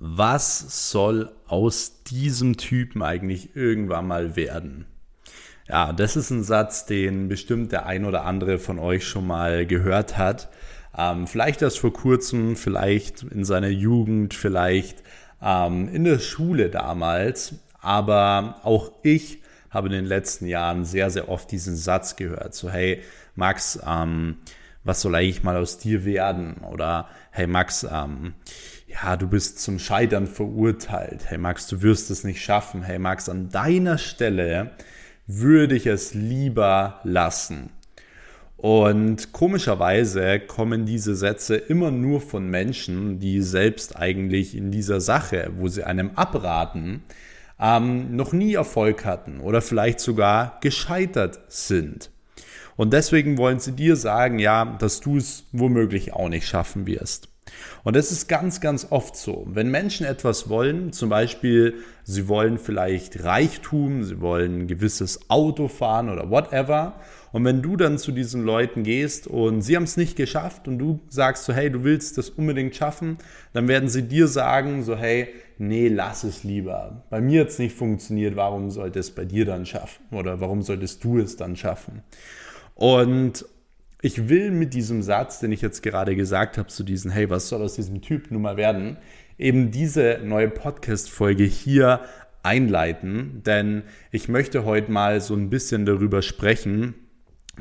was soll aus diesem Typen eigentlich irgendwann mal werden? Ja, das ist ein Satz, den bestimmt der ein oder andere von euch schon mal gehört hat. Ähm, vielleicht erst vor kurzem, vielleicht in seiner Jugend, vielleicht ähm, in der Schule damals. Aber auch ich habe in den letzten Jahren sehr, sehr oft diesen Satz gehört. So, hey, Max, ähm, was soll eigentlich mal aus dir werden? Oder hey, Max, ähm, ja, du bist zum Scheitern verurteilt. Hey Max, du wirst es nicht schaffen. Hey Max, an deiner Stelle würde ich es lieber lassen. Und komischerweise kommen diese Sätze immer nur von Menschen, die selbst eigentlich in dieser Sache, wo sie einem abraten, ähm, noch nie Erfolg hatten oder vielleicht sogar gescheitert sind. Und deswegen wollen sie dir sagen, ja, dass du es womöglich auch nicht schaffen wirst. Und das ist ganz, ganz oft so. Wenn Menschen etwas wollen, zum Beispiel, sie wollen vielleicht Reichtum, sie wollen ein gewisses Auto fahren oder whatever. Und wenn du dann zu diesen Leuten gehst und sie haben es nicht geschafft und du sagst so, hey, du willst das unbedingt schaffen, dann werden sie dir sagen so, hey, nee, lass es lieber. Bei mir hat es nicht funktioniert, warum sollte es bei dir dann schaffen? Oder warum solltest du es dann schaffen? Und ich will mit diesem Satz, den ich jetzt gerade gesagt habe, zu diesen, hey, was soll aus diesem Typ nun mal werden, eben diese neue Podcast-Folge hier einleiten, denn ich möchte heute mal so ein bisschen darüber sprechen,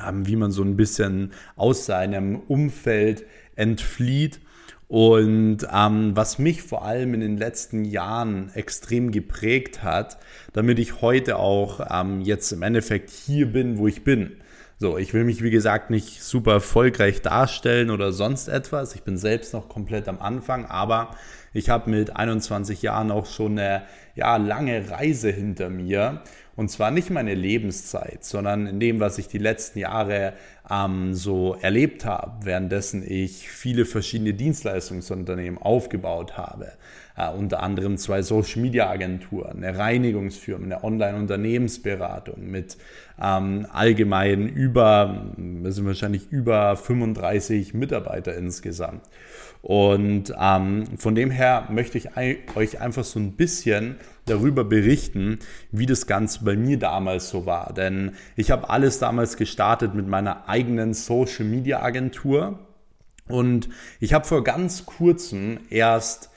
ähm, wie man so ein bisschen aus seinem Umfeld entflieht. Und ähm, was mich vor allem in den letzten Jahren extrem geprägt hat, damit ich heute auch ähm, jetzt im Endeffekt hier bin, wo ich bin. So, ich will mich wie gesagt nicht super erfolgreich darstellen oder sonst etwas. Ich bin selbst noch komplett am Anfang, aber ich habe mit 21 Jahren auch schon eine ja, lange Reise hinter mir. Und zwar nicht meine Lebenszeit, sondern in dem, was ich die letzten Jahre ähm, so erlebt habe, währenddessen ich viele verschiedene Dienstleistungsunternehmen aufgebaut habe. Äh, unter anderem zwei Social Media Agenturen, eine Reinigungsfirma, eine Online-Unternehmensberatung mit ähm, allgemein über, wir sind wahrscheinlich über 35 Mitarbeiter insgesamt. Und ähm, von dem her möchte ich euch einfach so ein bisschen darüber berichten, wie das Ganze bei mir damals so war. Denn ich habe alles damals gestartet mit meiner eigenen Social Media Agentur. Und ich habe vor ganz kurzem erst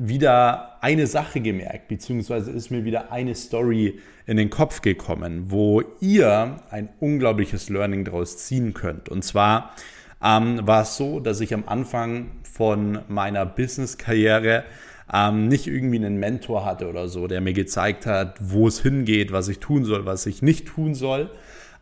wieder eine Sache gemerkt, beziehungsweise ist mir wieder eine Story in den Kopf gekommen, wo ihr ein unglaubliches Learning daraus ziehen könnt. Und zwar ähm, war es so, dass ich am Anfang von meiner Business-Karriere ähm, nicht irgendwie einen Mentor hatte oder so, der mir gezeigt hat, wo es hingeht, was ich tun soll, was ich nicht tun soll,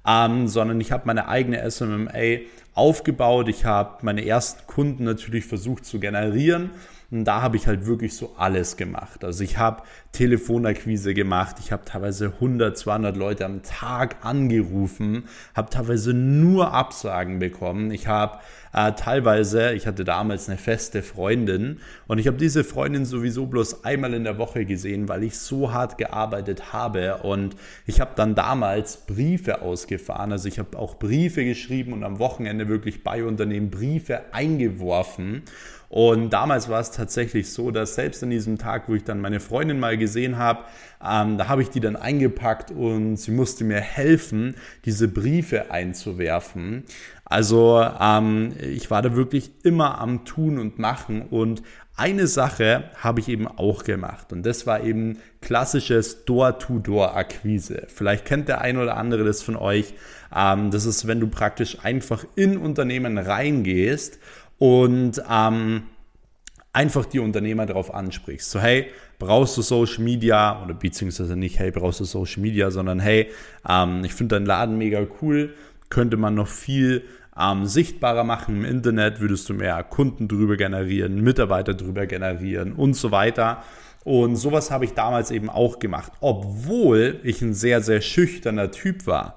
ähm, sondern ich habe meine eigene SMMA aufgebaut. Ich habe meine ersten Kunden natürlich versucht zu generieren und da habe ich halt wirklich so alles gemacht. Also ich habe Telefonakquise gemacht, ich habe teilweise 100, 200 Leute am Tag angerufen, habe teilweise nur Absagen bekommen. Ich habe äh, teilweise, ich hatte damals eine feste Freundin und ich habe diese Freundin sowieso bloß einmal in der Woche gesehen, weil ich so hart gearbeitet habe und ich habe dann damals Briefe ausgefahren. Also ich habe auch Briefe geschrieben und am Wochenende wirklich bei Unternehmen Briefe eingeworfen. Und damals war es tatsächlich so, dass selbst an diesem Tag, wo ich dann meine Freundin mal gesehen habe, ähm, da habe ich die dann eingepackt und sie musste mir helfen, diese Briefe einzuwerfen. Also ähm, ich war da wirklich immer am Tun und Machen und eine Sache habe ich eben auch gemacht und das war eben klassisches Door-to-Door-Akquise. Vielleicht kennt der ein oder andere das von euch. Ähm, das ist, wenn du praktisch einfach in Unternehmen reingehst und ähm, einfach die Unternehmer darauf ansprichst. So, hey, brauchst du Social Media oder beziehungsweise nicht, hey, brauchst du Social Media, sondern hey, ähm, ich finde deinen Laden mega cool, könnte man noch viel ähm, sichtbarer machen im Internet, würdest du mehr Kunden drüber generieren, Mitarbeiter drüber generieren und so weiter. Und sowas habe ich damals eben auch gemacht, obwohl ich ein sehr, sehr schüchterner Typ war.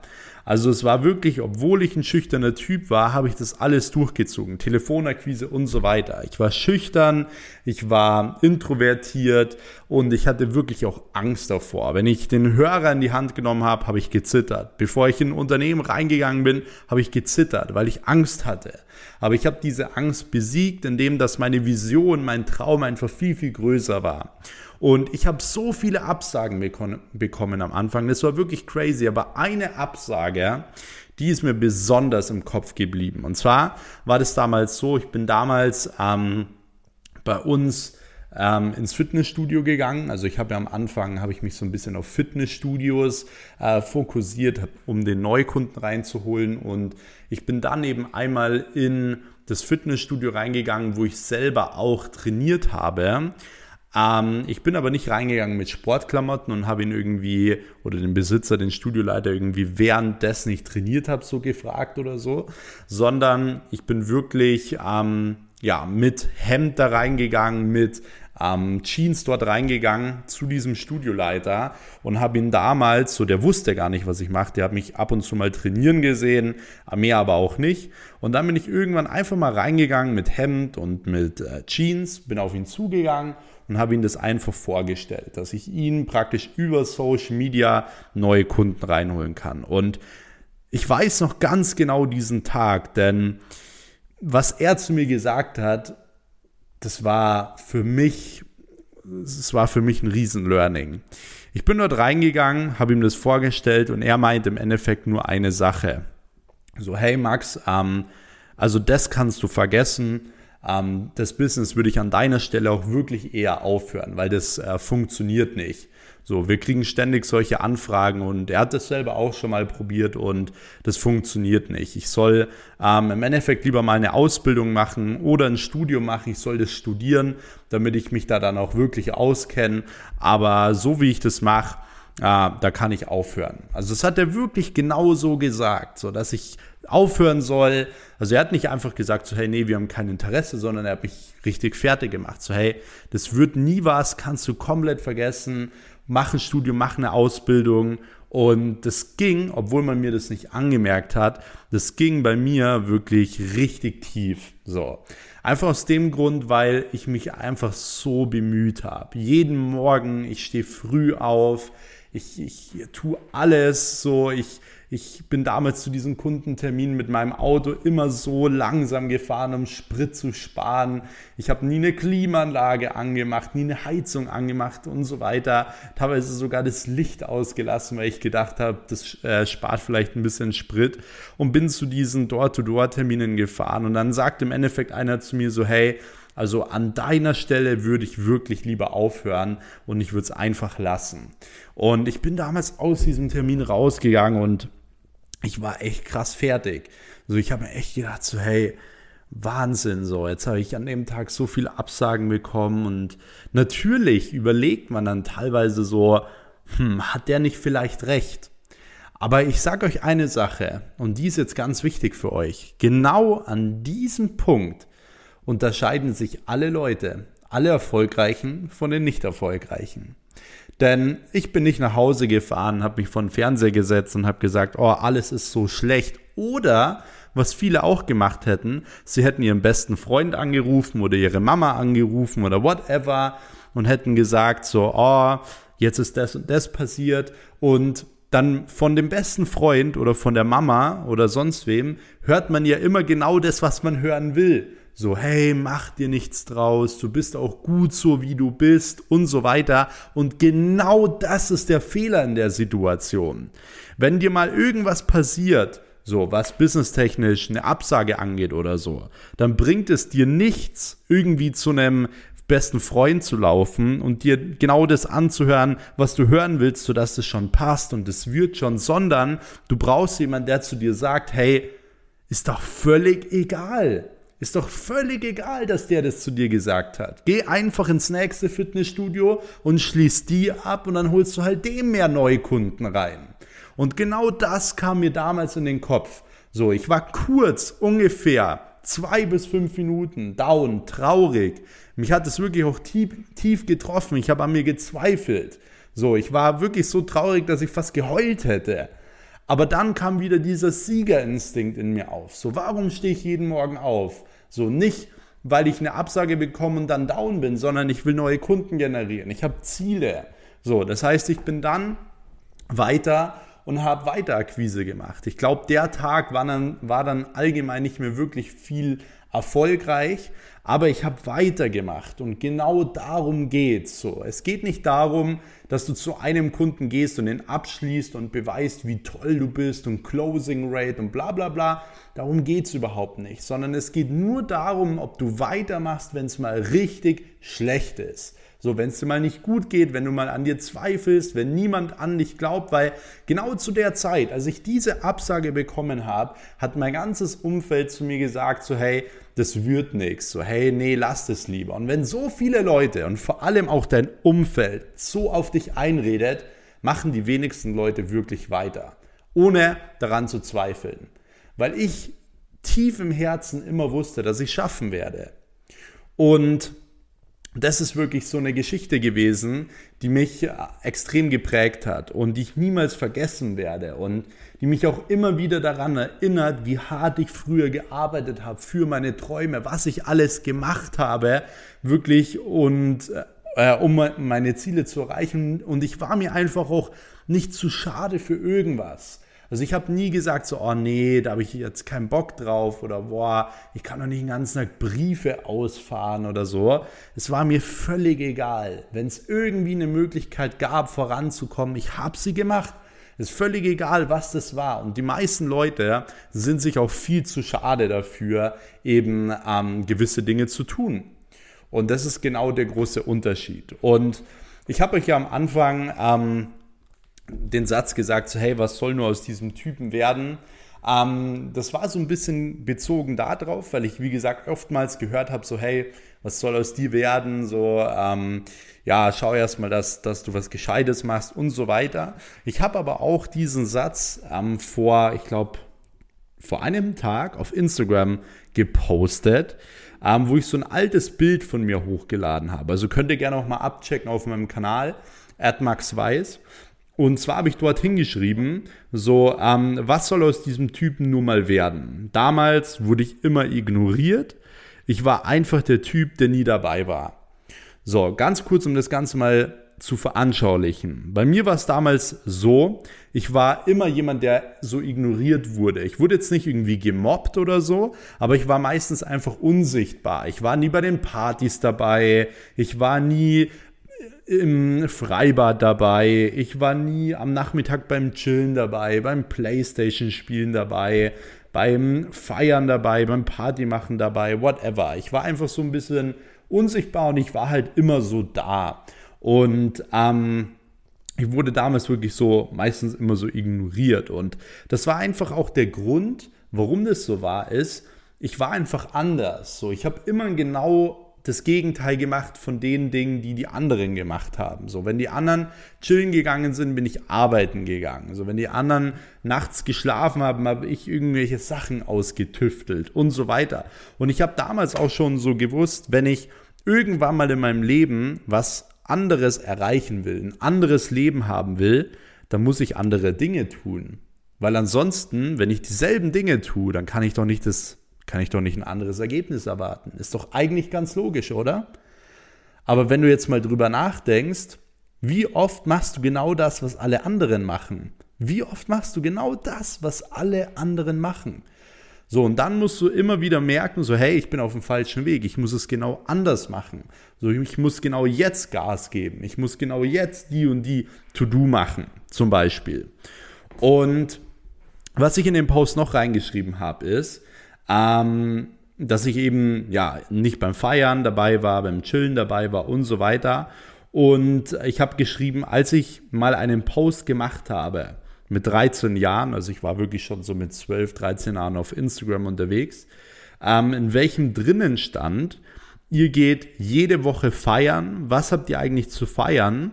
Also es war wirklich, obwohl ich ein schüchterner Typ war, habe ich das alles durchgezogen. Telefonakquise und so weiter. Ich war schüchtern, ich war introvertiert und ich hatte wirklich auch Angst davor. Wenn ich den Hörer in die Hand genommen habe, habe ich gezittert. Bevor ich in ein Unternehmen reingegangen bin, habe ich gezittert, weil ich Angst hatte. Aber ich habe diese Angst besiegt, indem dass meine Vision, mein Traum einfach viel, viel größer war. Und ich habe so viele Absagen bekommen am Anfang. Das war wirklich crazy. Aber eine Absage, die ist mir besonders im Kopf geblieben. Und zwar war das damals so, ich bin damals ähm, bei uns ähm, ins Fitnessstudio gegangen. Also ich habe ja am Anfang, habe ich mich so ein bisschen auf Fitnessstudios äh, fokussiert, um den Neukunden reinzuholen. Und ich bin dann eben einmal in das Fitnessstudio reingegangen, wo ich selber auch trainiert habe. Ähm, ich bin aber nicht reingegangen mit Sportklamotten und habe ihn irgendwie oder den Besitzer, den Studioleiter irgendwie währenddessen ich trainiert habe, so gefragt oder so, sondern ich bin wirklich ähm, ja, mit Hemd da reingegangen, mit ähm, Jeans dort reingegangen zu diesem Studioleiter und habe ihn damals, so der wusste gar nicht, was ich mache, der hat mich ab und zu mal trainieren gesehen, mehr aber auch nicht. Und dann bin ich irgendwann einfach mal reingegangen mit Hemd und mit äh, Jeans, bin auf ihn zugegangen und habe ihm das einfach vorgestellt, dass ich ihn praktisch über Social Media neue Kunden reinholen kann. Und ich weiß noch ganz genau diesen Tag, denn was er zu mir gesagt hat, das war für mich, es war für mich ein Riesen-Learning. Ich bin dort reingegangen, habe ihm das vorgestellt und er meint im Endeffekt nur eine Sache. So, hey Max, ähm, also das kannst du vergessen. Ähm, das Business würde ich an deiner Stelle auch wirklich eher aufhören, weil das äh, funktioniert nicht. So, wir kriegen ständig solche Anfragen und er hat das selber auch schon mal probiert und das funktioniert nicht. Ich soll ähm, im Endeffekt lieber mal eine Ausbildung machen oder ein Studium machen. Ich soll das studieren, damit ich mich da dann auch wirklich auskenne. Aber so wie ich das mache, äh, da kann ich aufhören. Also das hat er wirklich genau so gesagt, so dass ich aufhören soll. Also er hat nicht einfach gesagt, so hey, nee, wir haben kein Interesse, sondern er hat mich richtig fertig gemacht. So hey, das wird nie was, kannst du komplett vergessen mach ein Studium, mach eine Ausbildung. Und das ging, obwohl man mir das nicht angemerkt hat, das ging bei mir wirklich richtig tief. So. Einfach aus dem Grund, weil ich mich einfach so bemüht habe. Jeden Morgen, ich stehe früh auf, ich, ich tue alles so, ich, ich bin damals zu diesen Kundenterminen mit meinem Auto immer so langsam gefahren, um Sprit zu sparen. Ich habe nie eine Klimaanlage angemacht, nie eine Heizung angemacht und so weiter. Teilweise sogar das Licht ausgelassen, weil ich gedacht habe, das äh, spart vielleicht ein bisschen Sprit. Und bin zu diesen Door-to-Door-Terminen gefahren. Und dann sagt im Endeffekt einer zu mir so, hey, also an deiner Stelle würde ich wirklich lieber aufhören und ich würde es einfach lassen. Und ich bin damals aus diesem Termin rausgegangen und ich war echt krass fertig. So, ich habe mir echt gedacht, so, hey, Wahnsinn, so, jetzt habe ich an dem Tag so viele Absagen bekommen und natürlich überlegt man dann teilweise so, hm, hat der nicht vielleicht recht? Aber ich sage euch eine Sache und die ist jetzt ganz wichtig für euch. Genau an diesem Punkt unterscheiden sich alle Leute, alle Erfolgreichen von den nicht Erfolgreichen. Denn ich bin nicht nach Hause gefahren, habe mich vor den Fernseher gesetzt und habe gesagt, oh, alles ist so schlecht. Oder, was viele auch gemacht hätten, sie hätten ihren besten Freund angerufen oder ihre Mama angerufen oder whatever und hätten gesagt, so, oh, jetzt ist das und das passiert und dann von dem besten Freund oder von der Mama oder sonst wem hört man ja immer genau das, was man hören will so, hey, mach dir nichts draus, du bist auch gut so, wie du bist und so weiter. Und genau das ist der Fehler in der Situation. Wenn dir mal irgendwas passiert, so was businesstechnisch eine Absage angeht oder so, dann bringt es dir nichts, irgendwie zu einem besten Freund zu laufen und dir genau das anzuhören, was du hören willst, sodass es schon passt und es wird schon, sondern du brauchst jemanden, der zu dir sagt, hey, ist doch völlig egal ist doch völlig egal, dass der das zu dir gesagt hat. Geh einfach ins nächste Fitnessstudio und schließ die ab und dann holst du halt dem mehr neue Kunden rein. Und genau das kam mir damals in den Kopf. So, ich war kurz, ungefähr zwei bis fünf Minuten down, traurig. Mich hat es wirklich auch tief, tief getroffen. Ich habe an mir gezweifelt. So, ich war wirklich so traurig, dass ich fast geheult hätte. Aber dann kam wieder dieser Siegerinstinkt in mir auf. So, warum stehe ich jeden Morgen auf? So nicht, weil ich eine Absage bekomme und dann down bin, sondern ich will neue Kunden generieren. Ich habe Ziele. So, das heißt, ich bin dann weiter und habe weiter Akquise gemacht. Ich glaube, der Tag war dann, war dann allgemein nicht mehr wirklich viel erfolgreich, aber ich habe weitergemacht und genau darum geht's so. Es geht nicht darum, dass du zu einem Kunden gehst und den abschließt und beweist, wie toll du bist und Closing Rate und bla bla bla. Darum geht's überhaupt nicht, sondern es geht nur darum, ob du weitermachst, wenn es mal richtig schlecht ist. So, wenn es dir mal nicht gut geht, wenn du mal an dir zweifelst, wenn niemand an dich glaubt, weil genau zu der Zeit, als ich diese Absage bekommen habe, hat mein ganzes Umfeld zu mir gesagt, so hey, das wird nichts, so hey, nee, lass es lieber. Und wenn so viele Leute und vor allem auch dein Umfeld so auf dich einredet, machen die wenigsten Leute wirklich weiter, ohne daran zu zweifeln. Weil ich tief im Herzen immer wusste, dass ich schaffen werde. Und das ist wirklich so eine Geschichte gewesen, die mich äh, extrem geprägt hat und die ich niemals vergessen werde und die mich auch immer wieder daran erinnert, wie hart ich früher gearbeitet habe für meine Träume, was ich alles gemacht habe, wirklich und äh, um meine Ziele zu erreichen. Und ich war mir einfach auch nicht zu schade für irgendwas. Also ich habe nie gesagt so, oh nee, da habe ich jetzt keinen Bock drauf oder boah, ich kann doch nicht den ganzen Tag Briefe ausfahren oder so. Es war mir völlig egal. Wenn es irgendwie eine Möglichkeit gab, voranzukommen, ich habe sie gemacht. Ist völlig egal, was das war. Und die meisten Leute sind sich auch viel zu schade dafür, eben ähm, gewisse Dinge zu tun. Und das ist genau der große Unterschied. Und ich habe euch ja am Anfang ähm, den Satz gesagt, so, hey, was soll nur aus diesem Typen werden? Ähm, das war so ein bisschen bezogen darauf, weil ich, wie gesagt, oftmals gehört habe, so, hey, was soll aus dir werden? So, ähm, ja, schau erst mal, dass, dass du was Gescheites machst und so weiter. Ich habe aber auch diesen Satz ähm, vor, ich glaube, vor einem Tag auf Instagram gepostet, ähm, wo ich so ein altes Bild von mir hochgeladen habe. Also könnt ihr gerne auch mal abchecken auf meinem Kanal, @maxweiss. Und zwar habe ich dort hingeschrieben, so, ähm, was soll aus diesem Typen nur mal werden? Damals wurde ich immer ignoriert. Ich war einfach der Typ, der nie dabei war. So, ganz kurz, um das Ganze mal zu veranschaulichen. Bei mir war es damals so, ich war immer jemand, der so ignoriert wurde. Ich wurde jetzt nicht irgendwie gemobbt oder so, aber ich war meistens einfach unsichtbar. Ich war nie bei den Partys dabei. Ich war nie im Freibad dabei. Ich war nie am Nachmittag beim Chillen dabei, beim Playstation-Spielen dabei, beim Feiern dabei, beim Partymachen dabei, whatever. Ich war einfach so ein bisschen unsichtbar und ich war halt immer so da. Und ähm, ich wurde damals wirklich so meistens immer so ignoriert. Und das war einfach auch der Grund, warum das so war, ist, ich war einfach anders. So, ich habe immer genau das Gegenteil gemacht von den Dingen, die die anderen gemacht haben. So, wenn die anderen chillen gegangen sind, bin ich arbeiten gegangen. So, wenn die anderen nachts geschlafen haben, habe ich irgendwelche Sachen ausgetüftelt und so weiter. Und ich habe damals auch schon so gewusst, wenn ich irgendwann mal in meinem Leben was anderes erreichen will, ein anderes Leben haben will, dann muss ich andere Dinge tun. Weil ansonsten, wenn ich dieselben Dinge tue, dann kann ich doch nicht das kann ich doch nicht ein anderes Ergebnis erwarten. Ist doch eigentlich ganz logisch, oder? Aber wenn du jetzt mal drüber nachdenkst, wie oft machst du genau das, was alle anderen machen? Wie oft machst du genau das, was alle anderen machen? So, und dann musst du immer wieder merken, so, hey, ich bin auf dem falschen Weg, ich muss es genau anders machen. So, ich muss genau jetzt Gas geben, ich muss genau jetzt die und die To-Do machen, zum Beispiel. Und was ich in den Post noch reingeschrieben habe, ist, ähm, dass ich eben ja nicht beim Feiern dabei war, beim Chillen dabei war und so weiter. Und ich habe geschrieben, als ich mal einen Post gemacht habe mit 13 Jahren, also ich war wirklich schon so mit 12, 13 Jahren auf Instagram unterwegs, ähm, in welchem drinnen stand, ihr geht jede Woche feiern, was habt ihr eigentlich zu feiern,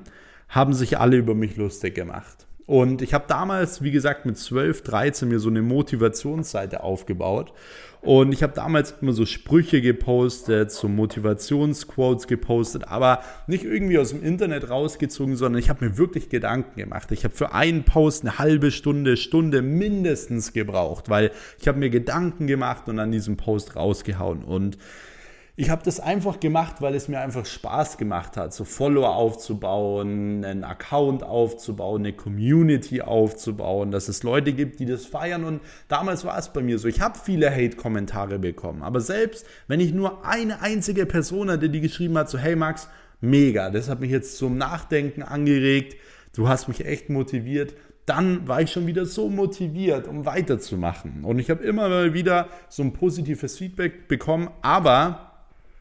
haben sich alle über mich lustig gemacht. Und ich habe damals, wie gesagt, mit 12, 13 mir so eine Motivationsseite aufgebaut. Und ich habe damals immer so Sprüche gepostet, so Motivationsquotes gepostet, aber nicht irgendwie aus dem Internet rausgezogen, sondern ich habe mir wirklich Gedanken gemacht. Ich habe für einen Post eine halbe Stunde, Stunde mindestens gebraucht, weil ich habe mir Gedanken gemacht und an diesem Post rausgehauen. Und ich habe das einfach gemacht, weil es mir einfach Spaß gemacht hat, so Follower aufzubauen, einen Account aufzubauen, eine Community aufzubauen, dass es Leute gibt, die das feiern. Und damals war es bei mir so. Ich habe viele Hate-Kommentare bekommen. Aber selbst wenn ich nur eine einzige Person hatte, die geschrieben hat, so hey Max, mega, das hat mich jetzt zum Nachdenken angeregt, du hast mich echt motiviert, dann war ich schon wieder so motiviert, um weiterzumachen. Und ich habe immer mal wieder so ein positives Feedback bekommen, aber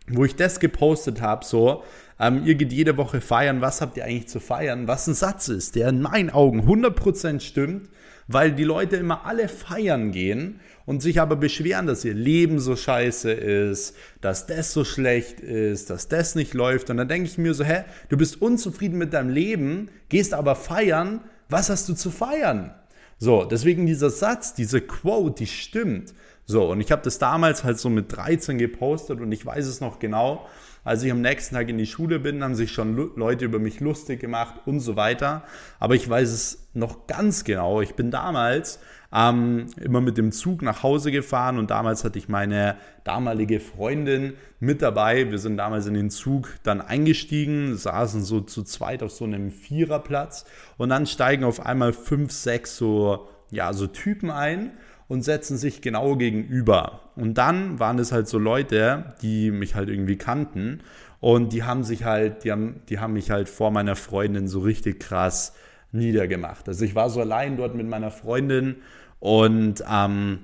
wo ich das gepostet habe, so, ähm, ihr geht jede Woche feiern, was habt ihr eigentlich zu feiern? Was ein Satz ist, der in meinen Augen 100% stimmt, weil die Leute immer alle feiern gehen und sich aber beschweren, dass ihr Leben so scheiße ist, dass das so schlecht ist, dass das nicht läuft. Und dann denke ich mir so, hä, du bist unzufrieden mit deinem Leben, gehst aber feiern, was hast du zu feiern? So, deswegen dieser Satz, diese Quote, die stimmt. So, und ich habe das damals halt so mit 13 gepostet und ich weiß es noch genau. Als ich am nächsten Tag in die Schule bin, haben sich schon Leute über mich lustig gemacht und so weiter. Aber ich weiß es noch ganz genau. Ich bin damals ähm, immer mit dem Zug nach Hause gefahren und damals hatte ich meine damalige Freundin mit dabei. Wir sind damals in den Zug dann eingestiegen, saßen so zu zweit auf so einem Viererplatz und dann steigen auf einmal fünf, sechs so, ja, so Typen ein und setzen sich genau gegenüber. Und dann waren es halt so Leute, die mich halt irgendwie kannten und die haben sich halt, die haben, die haben mich halt vor meiner Freundin so richtig krass niedergemacht. Also ich war so allein dort mit meiner Freundin und ähm,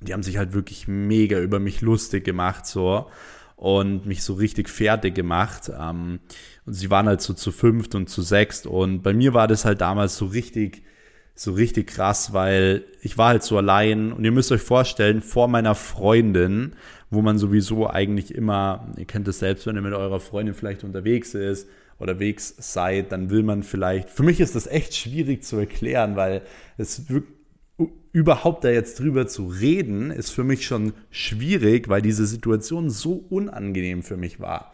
die haben sich halt wirklich mega über mich lustig gemacht so und mich so richtig fertig gemacht. Ähm, und sie waren halt so zu fünft und zu sechst und bei mir war das halt damals so richtig so richtig krass, weil ich war halt so allein und ihr müsst euch vorstellen, vor meiner Freundin, wo man sowieso eigentlich immer, ihr kennt es selbst, wenn ihr mit eurer Freundin vielleicht unterwegs ist oder wegs seid, dann will man vielleicht, für mich ist das echt schwierig zu erklären, weil es wirklich überhaupt da jetzt drüber zu reden, ist für mich schon schwierig, weil diese Situation so unangenehm für mich war.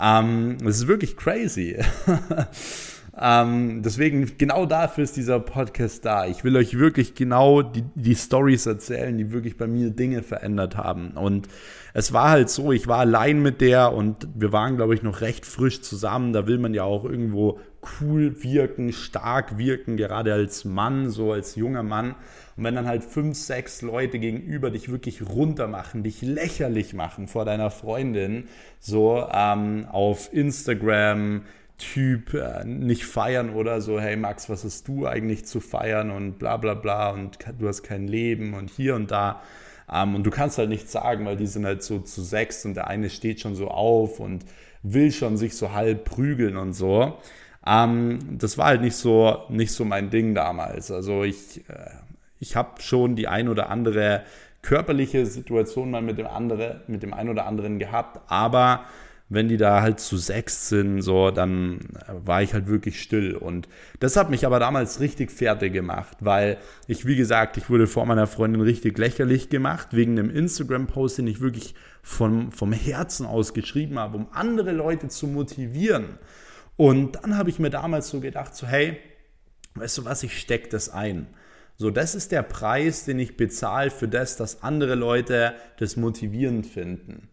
Ähm, es ist wirklich crazy. Ähm, deswegen, genau dafür ist dieser Podcast da. Ich will euch wirklich genau die, die Stories erzählen, die wirklich bei mir Dinge verändert haben. Und es war halt so, ich war allein mit der und wir waren, glaube ich, noch recht frisch zusammen. Da will man ja auch irgendwo cool wirken, stark wirken, gerade als Mann, so als junger Mann. Und wenn dann halt fünf, sechs Leute gegenüber dich wirklich runter machen, dich lächerlich machen vor deiner Freundin, so ähm, auf Instagram, Typ äh, nicht feiern oder so, hey Max, was hast du eigentlich zu feiern und bla bla bla und du hast kein Leben und hier und da. Ähm, und du kannst halt nichts sagen, weil die sind halt so zu sechs und der eine steht schon so auf und will schon sich so halb prügeln und so. Ähm, das war halt nicht so, nicht so mein Ding damals. Also ich, äh, ich habe schon die ein oder andere körperliche Situation mal mit dem, andere, mit dem einen oder anderen gehabt, aber wenn die da halt zu sechs sind, so, dann war ich halt wirklich still. Und das hat mich aber damals richtig fertig gemacht, weil ich, wie gesagt, ich wurde vor meiner Freundin richtig lächerlich gemacht, wegen einem Instagram-Post, den ich wirklich vom, vom Herzen aus geschrieben habe, um andere Leute zu motivieren. Und dann habe ich mir damals so gedacht, so, hey, weißt du was, ich stecke das ein. So, das ist der Preis, den ich bezahle für das, dass andere Leute das motivierend finden.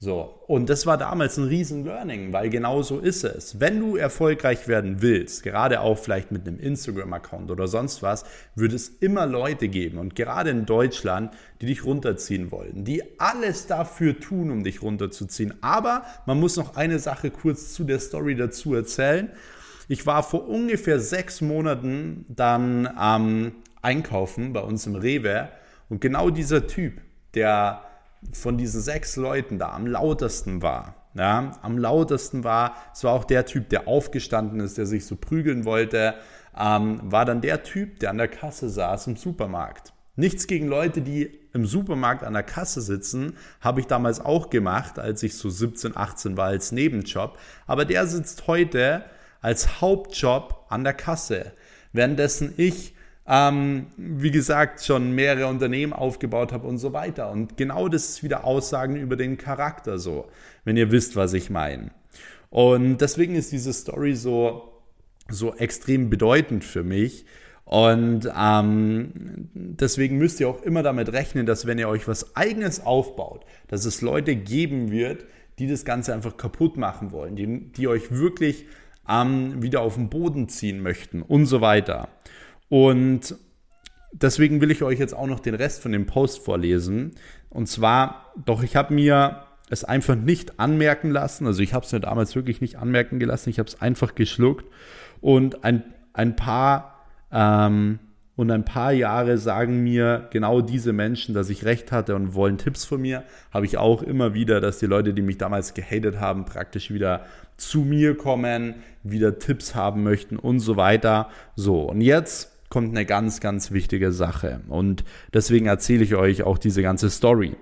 So, und das war damals ein riesen Learning, weil genau so ist es. Wenn du erfolgreich werden willst, gerade auch vielleicht mit einem Instagram-Account oder sonst was, wird es immer Leute geben und gerade in Deutschland, die dich runterziehen wollen, die alles dafür tun, um dich runterzuziehen. Aber man muss noch eine Sache kurz zu der Story dazu erzählen. Ich war vor ungefähr sechs Monaten dann ähm, Einkaufen bei uns im Rewe und genau dieser Typ, der von diesen sechs Leuten da am lautesten war. Ja, am lautesten war, es war auch der Typ, der aufgestanden ist, der sich so prügeln wollte, ähm, war dann der Typ, der an der Kasse saß im Supermarkt. Nichts gegen Leute, die im Supermarkt an der Kasse sitzen, habe ich damals auch gemacht, als ich so 17, 18 war als Nebenjob. Aber der sitzt heute als Hauptjob an der Kasse, währenddessen ich ähm, wie gesagt, schon mehrere Unternehmen aufgebaut habe und so weiter. Und genau das ist wieder Aussagen über den Charakter so, wenn ihr wisst, was ich meine. Und deswegen ist diese Story so, so extrem bedeutend für mich. Und ähm, deswegen müsst ihr auch immer damit rechnen, dass wenn ihr euch was eigenes aufbaut, dass es Leute geben wird, die das Ganze einfach kaputt machen wollen, die, die euch wirklich ähm, wieder auf den Boden ziehen möchten und so weiter. Und deswegen will ich euch jetzt auch noch den Rest von dem Post vorlesen. Und zwar, doch ich habe mir es einfach nicht anmerken lassen. Also ich habe es mir damals wirklich nicht anmerken gelassen. Ich habe es einfach geschluckt. Und ein, ein paar ähm, und ein paar Jahre sagen mir genau diese Menschen, dass ich recht hatte und wollen Tipps von mir. Habe ich auch immer wieder, dass die Leute, die mich damals gehatet haben, praktisch wieder zu mir kommen, wieder Tipps haben möchten und so weiter. So, und jetzt kommt eine ganz, ganz wichtige Sache. Und deswegen erzähle ich euch auch diese ganze Story.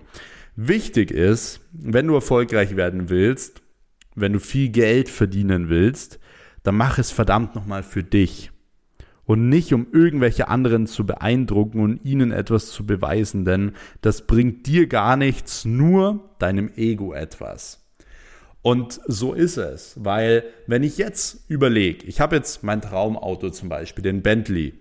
Wichtig ist, wenn du erfolgreich werden willst, wenn du viel Geld verdienen willst, dann mach es verdammt nochmal für dich. Und nicht um irgendwelche anderen zu beeindrucken und ihnen etwas zu beweisen, denn das bringt dir gar nichts, nur deinem Ego etwas. Und so ist es, weil wenn ich jetzt überlege, ich habe jetzt mein Traumauto zum Beispiel, den Bentley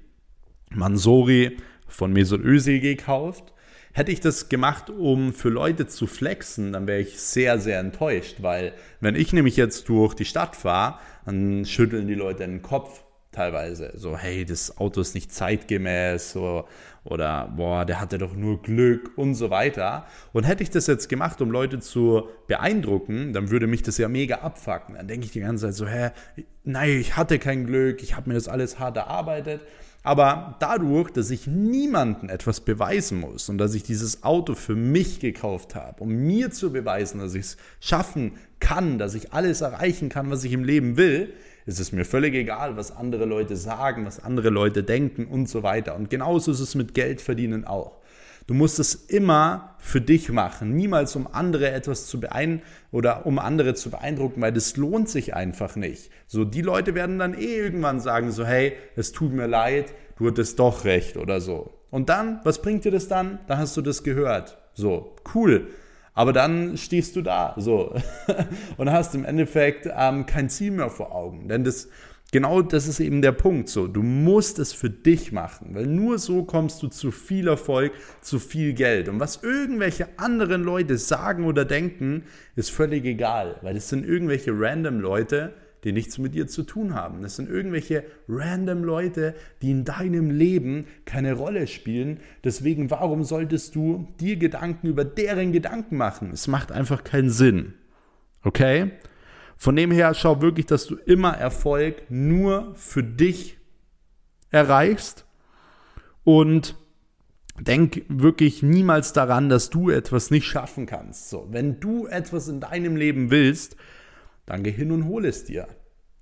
Mansori von Mesut Özil gekauft Hätte ich das gemacht, um für Leute zu flexen, dann wäre ich sehr, sehr enttäuscht, weil wenn ich nämlich jetzt durch die Stadt fahre, dann schütteln die Leute den Kopf teilweise. So, hey, das Auto ist nicht zeitgemäß so, oder boah, der hatte doch nur Glück und so weiter. Und hätte ich das jetzt gemacht, um Leute zu beeindrucken, dann würde mich das ja mega abfacken. Dann denke ich die ganze Zeit so, hä, nein, ich hatte kein Glück, ich habe mir das alles hart erarbeitet. Aber dadurch, dass ich niemandem etwas beweisen muss und dass ich dieses Auto für mich gekauft habe, um mir zu beweisen, dass ich es schaffen kann, dass ich alles erreichen kann, was ich im Leben will, ist es mir völlig egal, was andere Leute sagen, was andere Leute denken und so weiter. Und genauso ist es mit Geld verdienen auch. Du musst es immer für dich machen, niemals um andere etwas zu beeindrucken oder um andere zu beeindrucken, weil das lohnt sich einfach nicht. So, die Leute werden dann eh irgendwann sagen so, hey, es tut mir leid, du hattest doch recht oder so. Und dann, was bringt dir das dann? Dann hast du das gehört. So, cool. Aber dann stehst du da, so, und hast im Endeffekt ähm, kein Ziel mehr vor Augen. Denn das, genau das ist eben der Punkt so. Du musst es für dich machen, weil nur so kommst du zu viel Erfolg, zu viel Geld. Und was irgendwelche anderen Leute sagen oder denken, ist völlig egal, weil es sind irgendwelche random Leute, die nichts mit dir zu tun haben. Das sind irgendwelche random Leute, die in deinem Leben keine Rolle spielen. Deswegen, warum solltest du dir Gedanken über deren Gedanken machen? Es macht einfach keinen Sinn. Okay? Von dem her schau wirklich, dass du immer Erfolg nur für dich erreichst und denk wirklich niemals daran, dass du etwas nicht schaffen kannst. So, wenn du etwas in deinem Leben willst, dann geh hin und hol es dir.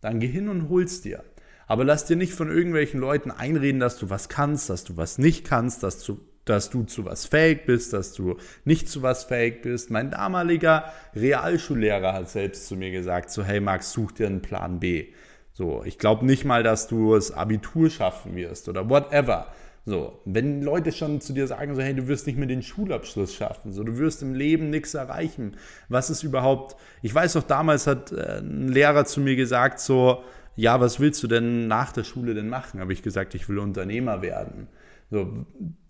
Dann geh hin und hol es dir. Aber lass dir nicht von irgendwelchen Leuten einreden, dass du was kannst, dass du was nicht kannst, dass du dass du zu was fähig bist, dass du nicht zu was fähig bist. Mein damaliger Realschullehrer hat selbst zu mir gesagt, so hey Max, such dir einen Plan B. So, ich glaube nicht mal, dass du das Abitur schaffen wirst oder whatever. So, wenn Leute schon zu dir sagen, so, hey, du wirst nicht mehr den Schulabschluss schaffen, so, du wirst im Leben nichts erreichen. Was ist überhaupt, ich weiß noch, damals hat äh, ein Lehrer zu mir gesagt, so, ja, was willst du denn nach der Schule denn machen? Habe ich gesagt, ich will Unternehmer werden. So,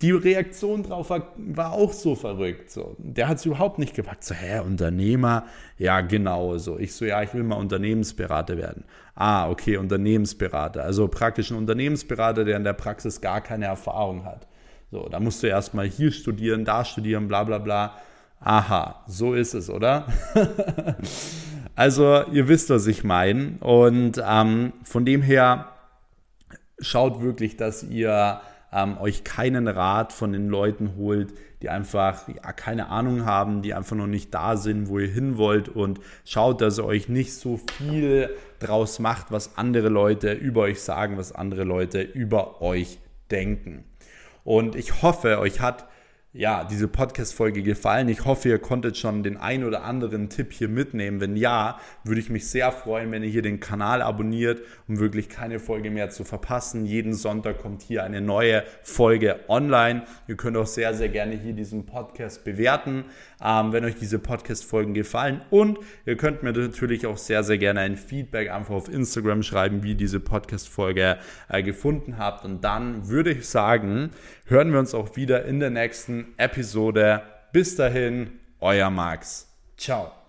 die Reaktion drauf war, war auch so verrückt. So. Der hat es überhaupt nicht gepackt. So, hä, Unternehmer? Ja, genau. So. Ich so, ja, ich will mal Unternehmensberater werden. Ah, okay, Unternehmensberater. Also praktisch ein Unternehmensberater, der in der Praxis gar keine Erfahrung hat. So, da musst du erstmal hier studieren, da studieren, bla bla bla. Aha, so ist es, oder? also, ihr wisst, was ich meine. Und ähm, von dem her, schaut wirklich, dass ihr ähm, euch keinen Rat von den Leuten holt, die einfach ja, keine Ahnung haben, die einfach noch nicht da sind, wo ihr hin wollt und schaut, dass ihr euch nicht so viel draus macht, was andere Leute über euch sagen, was andere Leute über euch denken. Und ich hoffe, euch hat ja, diese Podcast-Folge gefallen. Ich hoffe, ihr konntet schon den ein oder anderen Tipp hier mitnehmen. Wenn ja, würde ich mich sehr freuen, wenn ihr hier den Kanal abonniert, um wirklich keine Folge mehr zu verpassen. Jeden Sonntag kommt hier eine neue Folge online. Ihr könnt auch sehr, sehr gerne hier diesen Podcast bewerten, ähm, wenn euch diese Podcast-Folgen gefallen. Und ihr könnt mir natürlich auch sehr, sehr gerne ein Feedback einfach auf Instagram schreiben, wie ihr diese Podcast-Folge äh, gefunden habt. Und dann würde ich sagen, hören wir uns auch wieder in der nächsten Episode. Bis dahin, euer Max. Ciao.